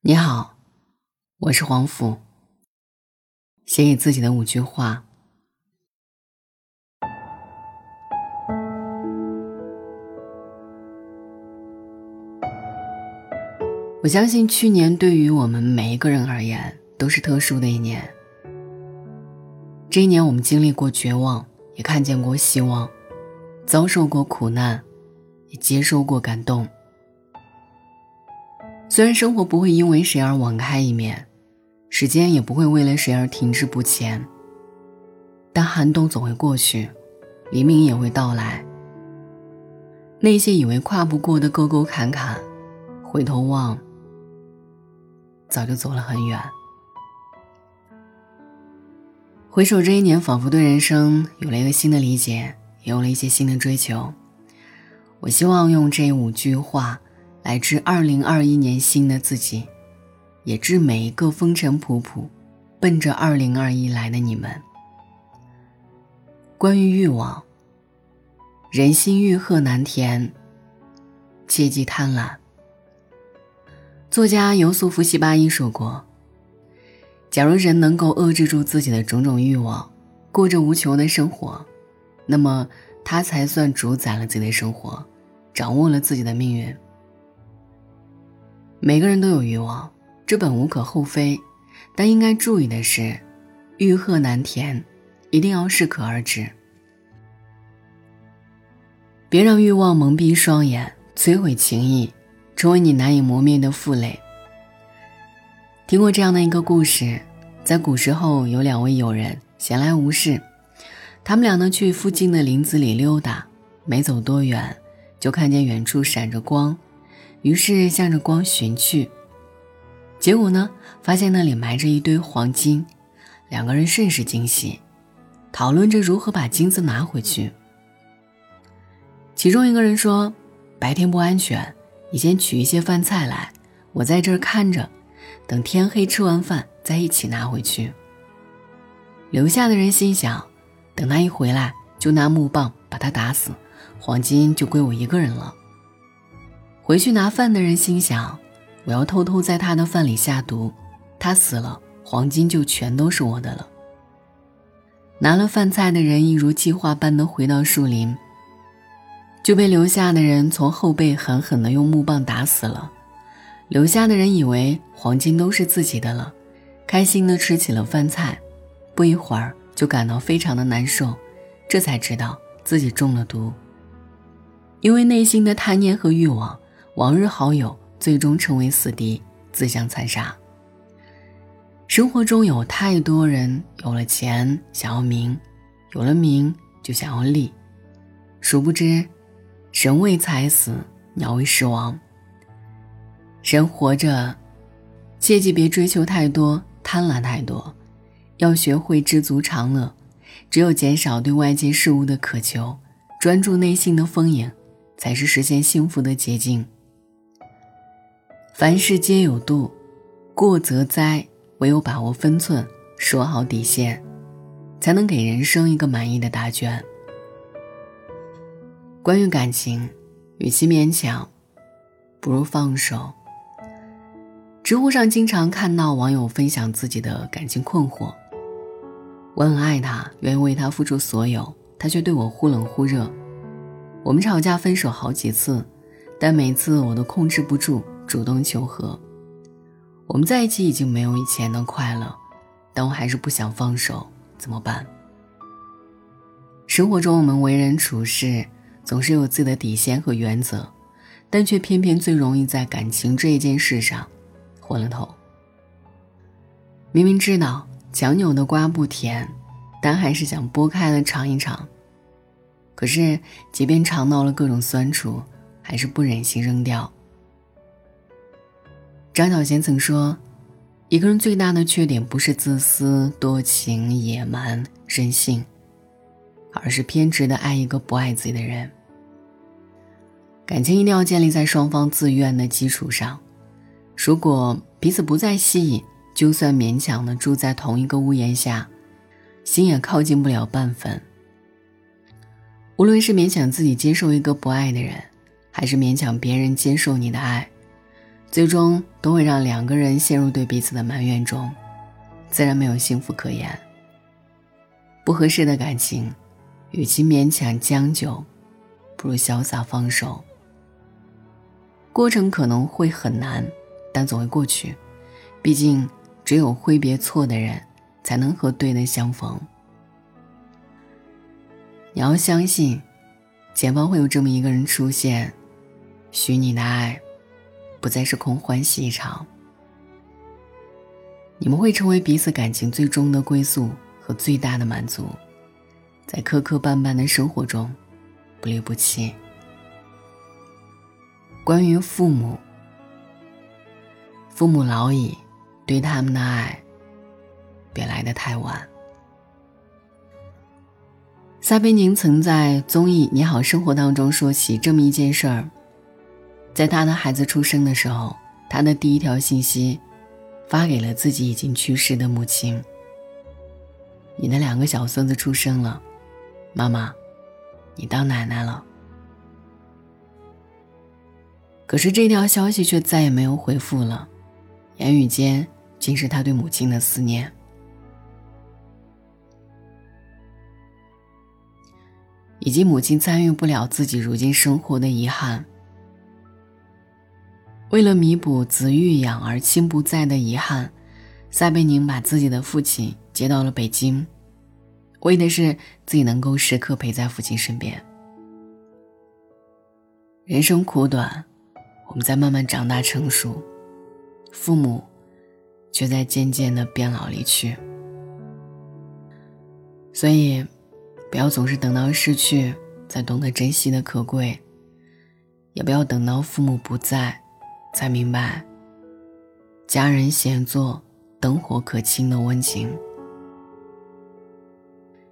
你好，我是黄甫。写给自己的五句话。我相信去年对于我们每一个人而言都是特殊的一年。这一年，我们经历过绝望，也看见过希望，遭受过苦难，也接受过感动。虽然生活不会因为谁而网开一面，时间也不会为了谁而停滞不前，但寒冬总会过去，黎明也会到来。那些以为跨不过的沟沟坎坎，回头望，早就走了很远。回首这一年，仿佛对人生有了一个新的理解，也有了一些新的追求。我希望用这五句话。来至二零二一年新的自己，也致每一个风尘仆仆、奔着二零二一来的你们。关于欲望，人心欲壑难填，切忌贪婪。作家尤素夫·西巴伊说过：“假如人能够遏制住自己的种种欲望，过着无穷的生活，那么他才算主宰了自己的生活，掌握了自己的命运。”每个人都有欲望，这本无可厚非，但应该注意的是，欲壑难填，一定要适可而止。别让欲望蒙蔽双眼，摧毁情谊，成为你难以磨灭的负累。听过这样的一个故事，在古时候有两位友人闲来无事，他们俩呢去附近的林子里溜达，没走多远，就看见远处闪着光。于是向着光寻去，结果呢，发现那里埋着一堆黄金，两个人甚是惊喜，讨论着如何把金子拿回去。其中一个人说：“白天不安全，你先取一些饭菜来，我在这儿看着，等天黑吃完饭再一起拿回去。”留下的人心想：“等他一回来，就拿木棒把他打死，黄金就归我一个人了。”回去拿饭的人心想：“我要偷偷在他的饭里下毒，他死了，黄金就全都是我的了。”拿了饭菜的人一如计划般的回到树林，就被留下的人从后背狠狠的用木棒打死了。留下的人以为黄金都是自己的了，开心的吃起了饭菜，不一会儿就感到非常的难受，这才知道自己中了毒，因为内心的贪念和欲望。往日好友最终成为死敌，自相残杀。生活中有太多人有了钱想要名，有了名就想要利，殊不知，人为财死，鸟为食亡。人活着，切记别追求太多，贪婪太多，要学会知足常乐。只有减少对外界事物的渴求，专注内心的丰盈，才是实现幸福的捷径。凡事皆有度，过则灾。唯有把握分寸，说好底线，才能给人生一个满意的答卷。关于感情，与其勉强，不如放手。知乎上经常看到网友分享自己的感情困惑：我很爱他，愿意为他付出所有，他却对我忽冷忽热。我们吵架分手好几次，但每次我都控制不住。主动求和，我们在一起已经没有以前的快乐，但我还是不想放手，怎么办？生活中我们为人处事总是有自己的底线和原则，但却偏偏最容易在感情这一件事上昏了头。明明知道强扭的瓜不甜，但还是想剥开了尝一尝。可是即便尝到了各种酸楚，还是不忍心扔掉。张小娴曾说：“一个人最大的缺点不是自私、多情、野蛮、任性，而是偏执的爱一个不爱自己的人。感情一定要建立在双方自愿的基础上。如果彼此不再吸引，就算勉强的住在同一个屋檐下，心也靠近不了半分。无论是勉强自己接受一个不爱的人，还是勉强别人接受你的爱。”最终都会让两个人陷入对彼此的埋怨中，自然没有幸福可言。不合适的感情，与其勉强将就，不如潇洒放手。过程可能会很难，但总会过去。毕竟，只有挥别错的人，才能和对的相逢。你要相信，前方会有这么一个人出现，许你的爱，不再是空欢喜一场。你们会成为彼此感情最终的归宿和最大的满足，在磕磕绊绊的生活中，不离不弃。关于父母，父母老矣。对他们的爱，别来得太晚。撒贝宁曾在综艺《你好生活》当中说起这么一件事儿：在他的孩子出生的时候，他的第一条信息发给了自己已经去世的母亲：“你的两个小孙子出生了，妈妈，你当奶奶了。”可是这条消息却再也没有回复了，言语间。竟是他对母亲的思念，以及母亲参与不了自己如今生活的遗憾。为了弥补子欲养而亲不在的遗憾，撒贝宁把自己的父亲接到了北京，为的是自己能够时刻陪在父亲身边。人生苦短，我们在慢慢长大成熟，父母。却在渐渐的变老离去，所以，不要总是等到失去才懂得珍惜的可贵，也不要等到父母不在，才明白家人闲坐、灯火可亲的温情。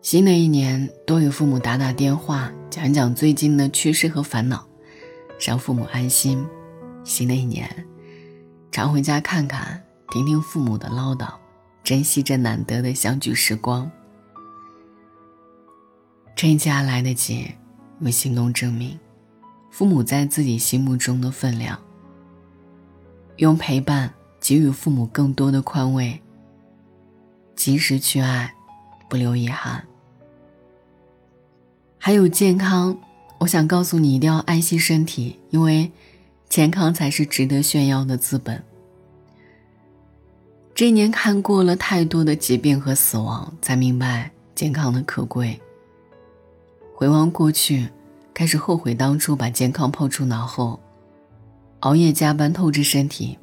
新的一年，多与父母打打电话，讲讲最近的趣事和烦恼，让父母安心。新的一年，常回家看看。听听父母的唠叨，珍惜这难得的相聚时光。趁一还来得及，用行动证明父母在自己心目中的分量。用陪伴给予父母更多的宽慰。及时去爱，不留遗憾。还有健康，我想告诉你，一定要爱惜身体，因为健康才是值得炫耀的资本。这一年看过了太多的疾病和死亡，才明白健康的可贵。回望过去，开始后悔当初把健康抛出脑后，熬夜加班透支身体，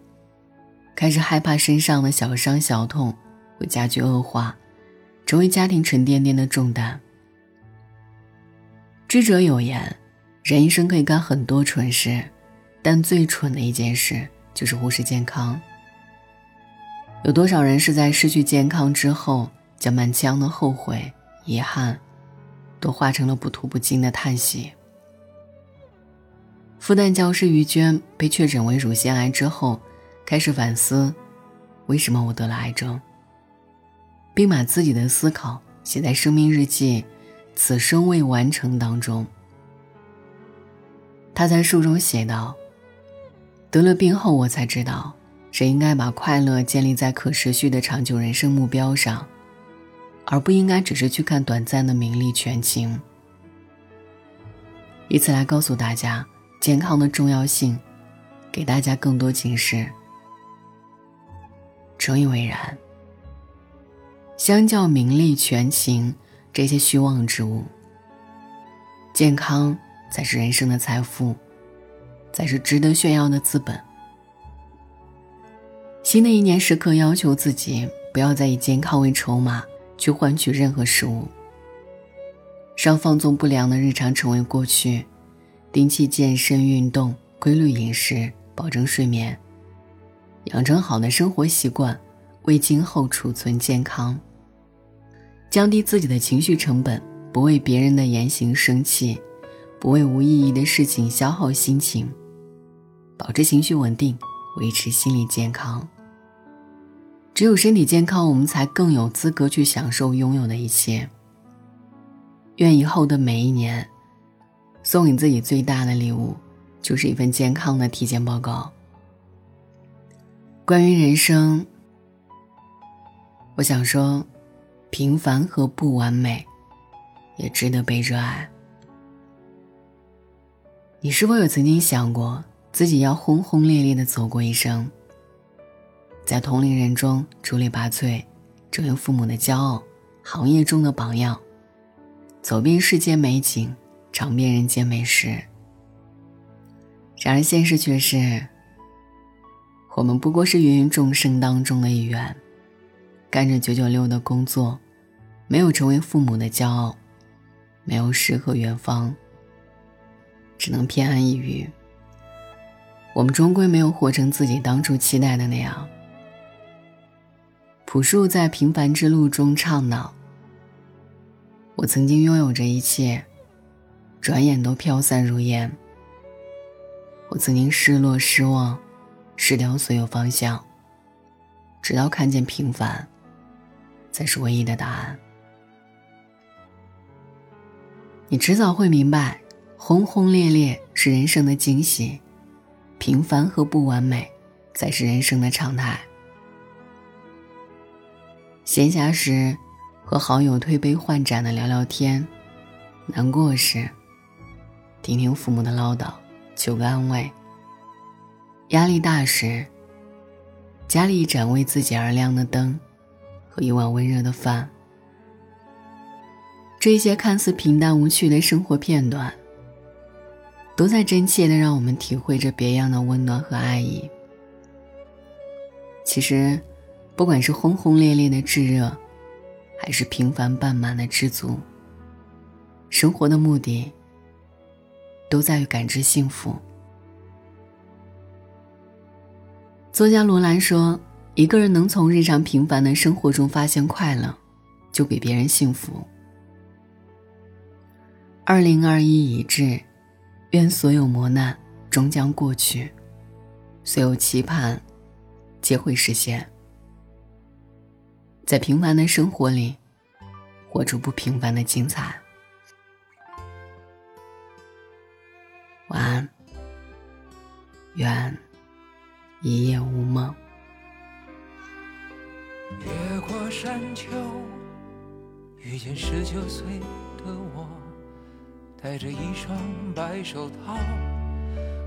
开始害怕身上的小伤小痛会加剧恶化，成为家庭沉甸甸的重担。智者有言，人一生可以干很多蠢事，但最蠢的一件事就是忽视健康。有多少人是在失去健康之后，将满腔的后悔、遗憾，都化成了不吐不尽的叹息？复旦教师于娟被确诊为乳腺癌之后，开始反思：为什么我得了癌症？并把自己的思考写在生命日记《此生未完成》当中。他在书中写道：“得了病后，我才知道。”谁应该把快乐建立在可持续的长久人生目标上，而不应该只是去看短暂的名利权情。以此来告诉大家健康的重要性，给大家更多警示。诚以为然。相较名利权情这些虚妄之物，健康才是人生的财富，才是值得炫耀的资本。新的一年，时刻要求自己，不要再以健康为筹码去换取任何事物。让放纵不良的日常成为过去，定期健身运动，规律饮食，保证睡眠，养成好的生活习惯，为今后储存健康。降低自己的情绪成本，不为别人的言行生气，不为无意义的事情消耗心情，保持情绪稳定，维持心理健康。只有身体健康，我们才更有资格去享受拥有的一切。愿以后的每一年，送给自己最大的礼物，就是一份健康的体检报告。关于人生，我想说，平凡和不完美，也值得被热爱。你是否有曾经想过，自己要轰轰烈烈的走过一生，在同龄人中出类拔萃，成为父母的骄傲，行业中的榜样，走遍世间美景，尝遍人间美食？然而现实却是，我们不过是芸芸众生当中的一员，干着九九六的工作，没有成为父母的骄傲，没有诗和远方。只能偏安一隅。我们终归没有活成自己当初期待的那样。朴树在平凡之路中唱道：“我曾经拥有着一切，转眼都飘散如烟。我曾经失落、失望，失掉所有方向，直到看见平凡，才是唯一的答案。你迟早会明白。”轰轰烈烈是人生的惊喜，平凡和不完美才是人生的常态。闲暇时，和好友推杯换盏的聊聊天；难过时，听听父母的唠叨，求个安慰；压力大时，家里一盏为自己而亮的灯，和一碗温热的饭。这些看似平淡无趣的生活片段。都在真切的让我们体会着别样的温暖和爱意。其实，不管是轰轰烈烈的炙热，还是平凡半满的知足，生活的目的都在于感知幸福。作家罗兰说：“一个人能从日常平凡的生活中发现快乐，就比别人幸福。”二零二一已至。愿所有磨难终将过去，所有期盼皆会实现。在平凡的生活里，活出不平凡的精彩。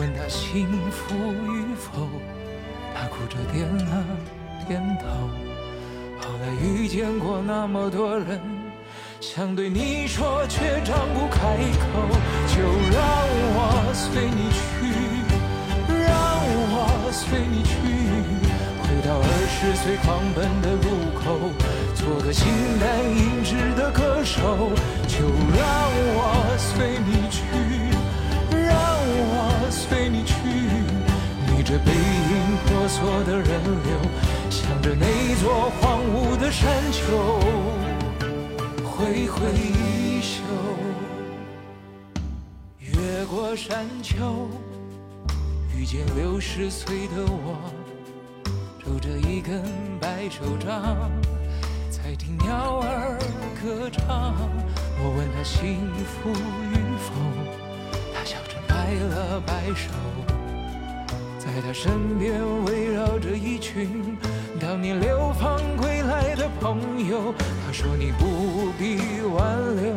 问他幸福与否，他哭着点了点头。后来遇见过那么多人，想对你说却张不开口。就让我随你去，让我随你去。回到二十岁狂奔的路口，做个形单影只的歌手，就让我随你去，随你去。逆着背影婆娑的人流，向着那座荒芜的山丘挥挥衣袖，越过山丘，遇见六十岁的我。拄着一根白手杖，在听鸟儿歌唱。我问他幸福与否，了摆手。在他身边围绕着一群当年流放归来的朋友。他说你不必挽留，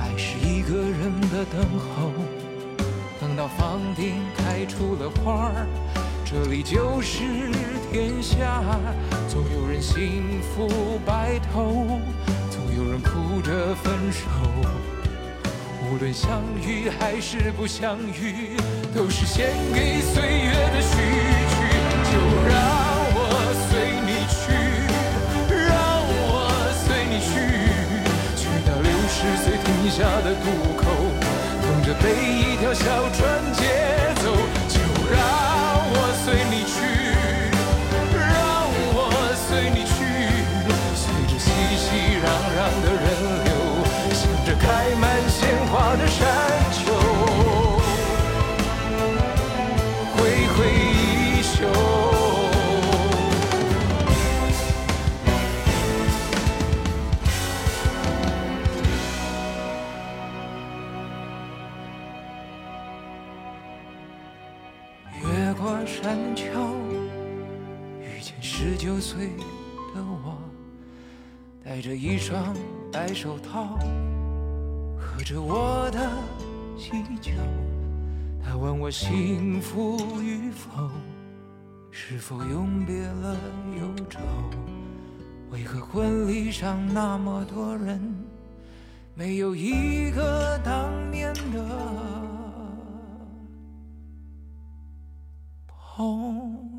爱是一个人的等候，等到房顶开出了花儿。这里就是天下，总有人幸福白头，总有人哭着分手。无论相遇还是不相遇，都是献给岁月的序双白手套，喝着我的喜酒。他问我幸福与否，是否永别了忧愁？为何婚礼上那么多人，没有一个当年的朋